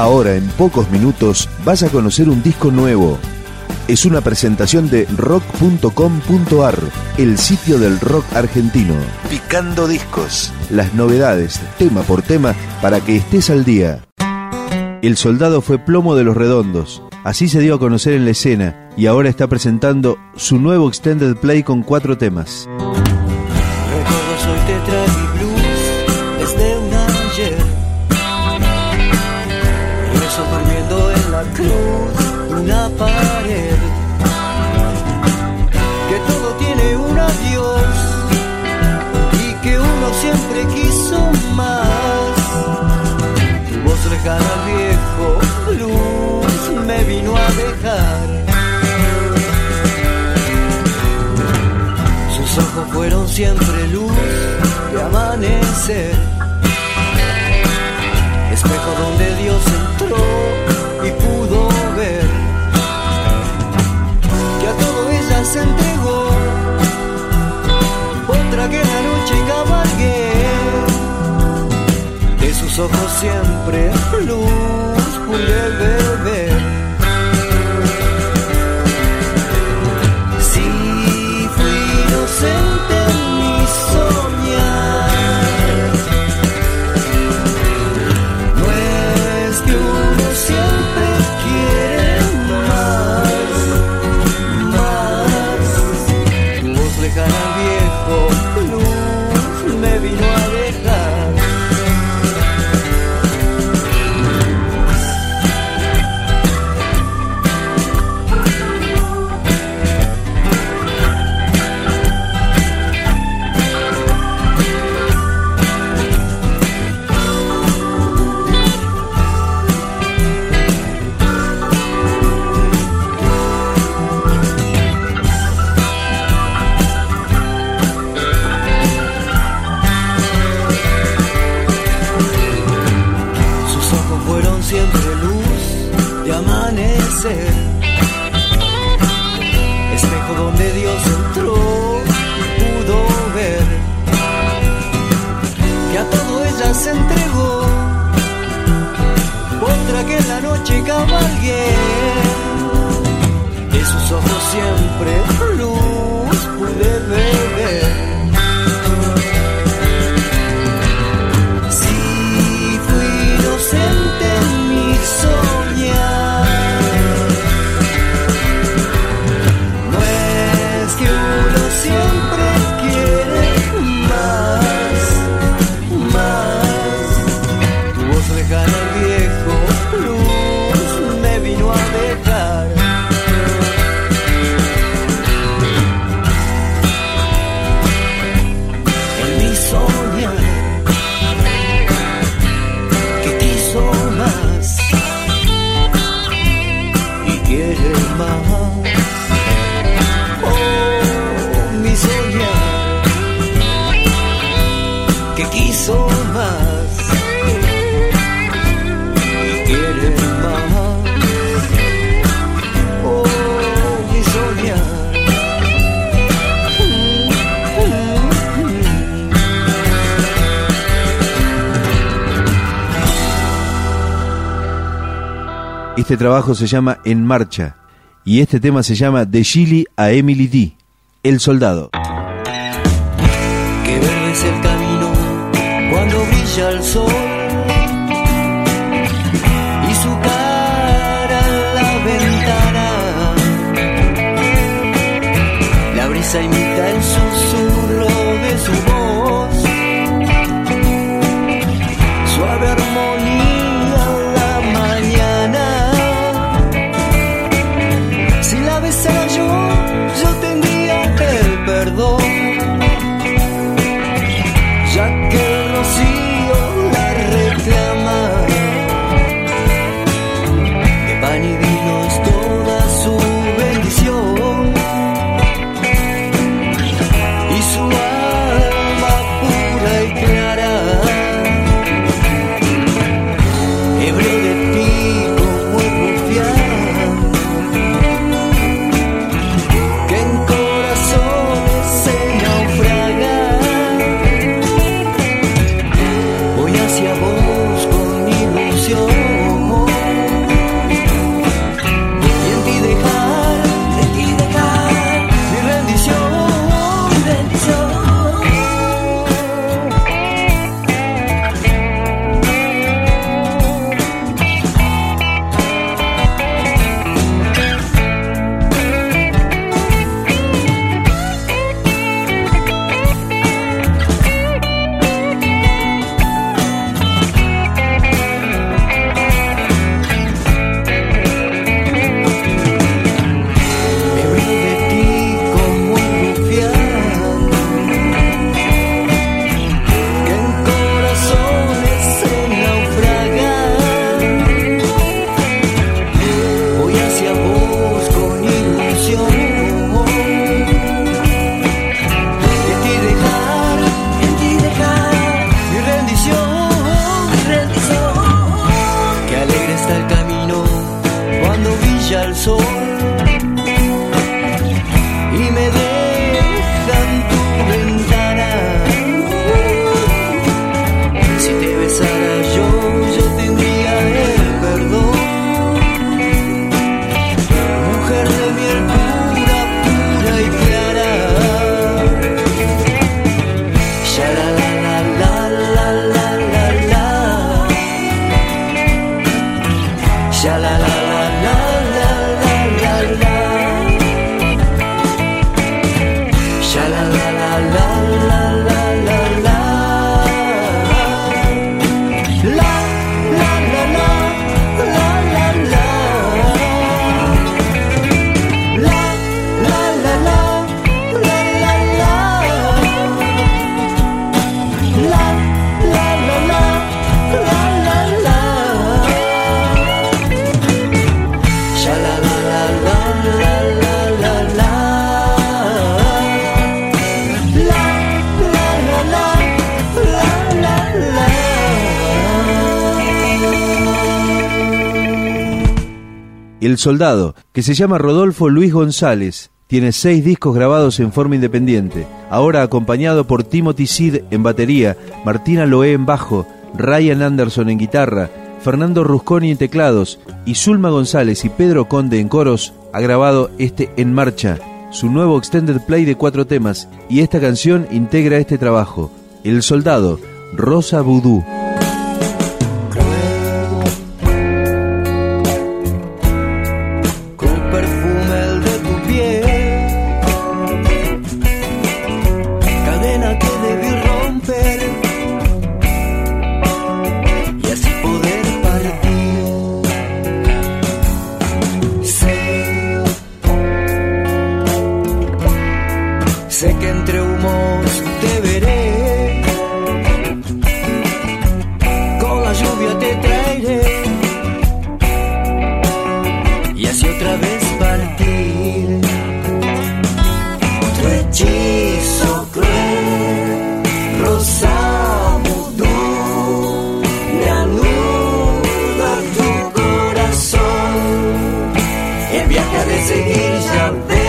Ahora, en pocos minutos, vas a conocer un disco nuevo. Es una presentación de rock.com.ar, el sitio del rock argentino. Picando discos. Las novedades, tema por tema, para que estés al día. El soldado fue plomo de los redondos. Así se dio a conocer en la escena y ahora está presentando su nuevo extended play con cuatro temas. De amanecer. Espejo donde Dios entró y pudo ver que a todo ella se entregó. Otra que la noche cabalgué. De sus ojos siempre luz pude beber. Este trabajo se llama En Marcha y este tema se llama De Chile a Emily D. El soldado. El Soldado, que se llama Rodolfo Luis González, tiene seis discos grabados en forma independiente, ahora acompañado por Timothy Sid en batería, Martina Loé en bajo, Ryan Anderson en guitarra, Fernando Rusconi en teclados y Zulma González y Pedro Conde en coros, ha grabado este En Marcha, su nuevo extended play de cuatro temas, y esta canción integra este trabajo, El Soldado, Rosa Voodoo. Y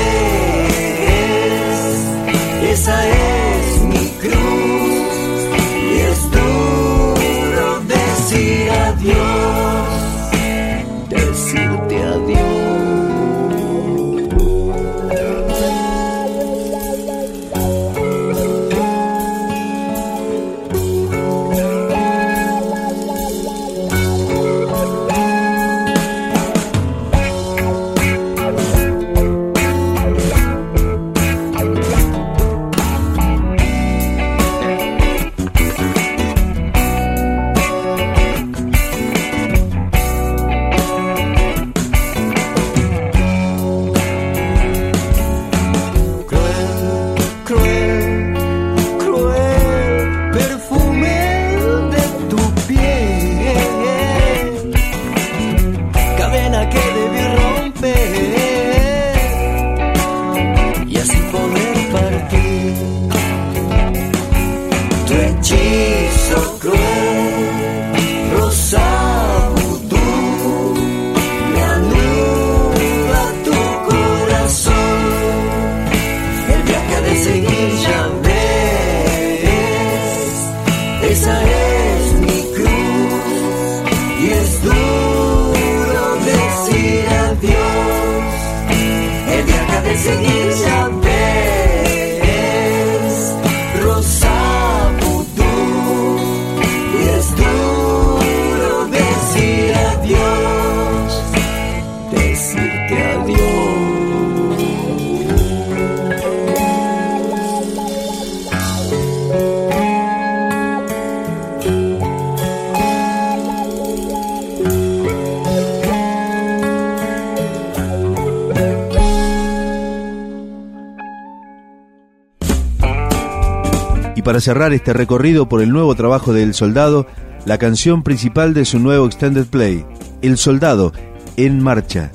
para cerrar este recorrido por el nuevo trabajo de El Soldado, la canción principal de su nuevo extended play, El Soldado, en marcha.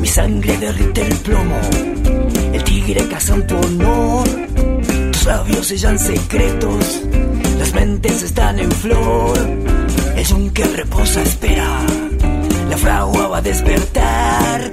Mi sangre derrite el plomo, el tigre caza tu honor, tus labios sellan secretos, las mentes están en flor, el yunque reposa espera, la fragua va a despertar,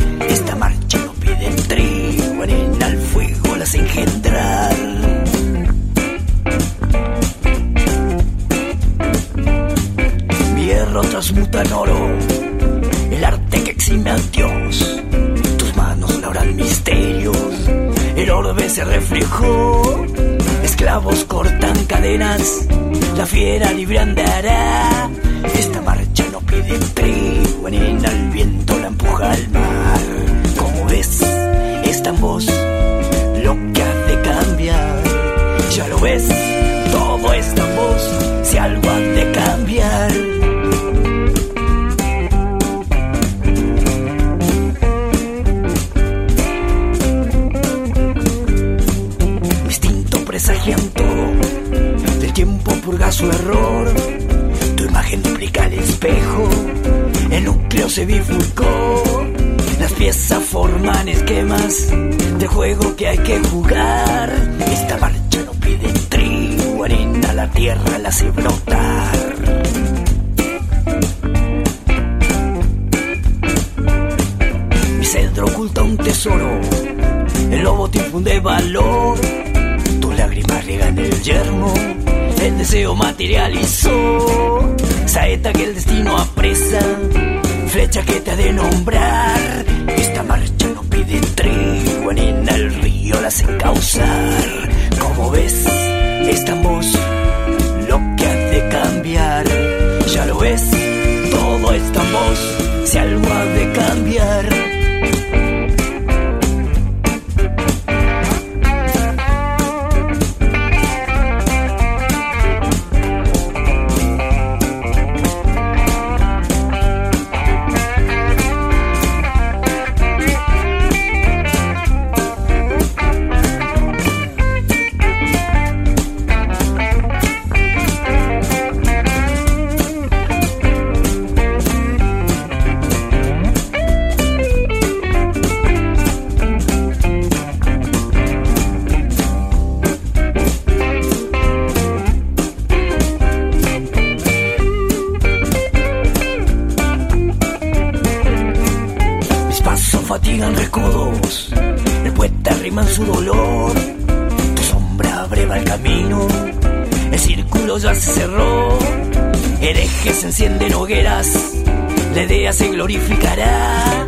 Esclavos cortan cadenas, la fiera libre andará. Esta marcha no pide trigo, el viento la empuja al mar. Como ves, esta voz su error. Tu imagen duplica el espejo, el núcleo se bifurcó. Las piezas forman esquemas de juego que hay que jugar. Esta marcha no pide trigo, arena, la tierra la hace brotar. tesoro. El lobo te infunde valor, lágrimas riegan el yermo. El deseo materializó, saeta que el destino apresa, flecha que te ha de nombrar. Esta marcha no pide trigo, en el río la hace causar. Como ves, esta voz lo que hace cambiar, ya lo ves, todo es tan voz, si algo ha de cambiar. Herejes encienden hogueras, la idea se glorificará,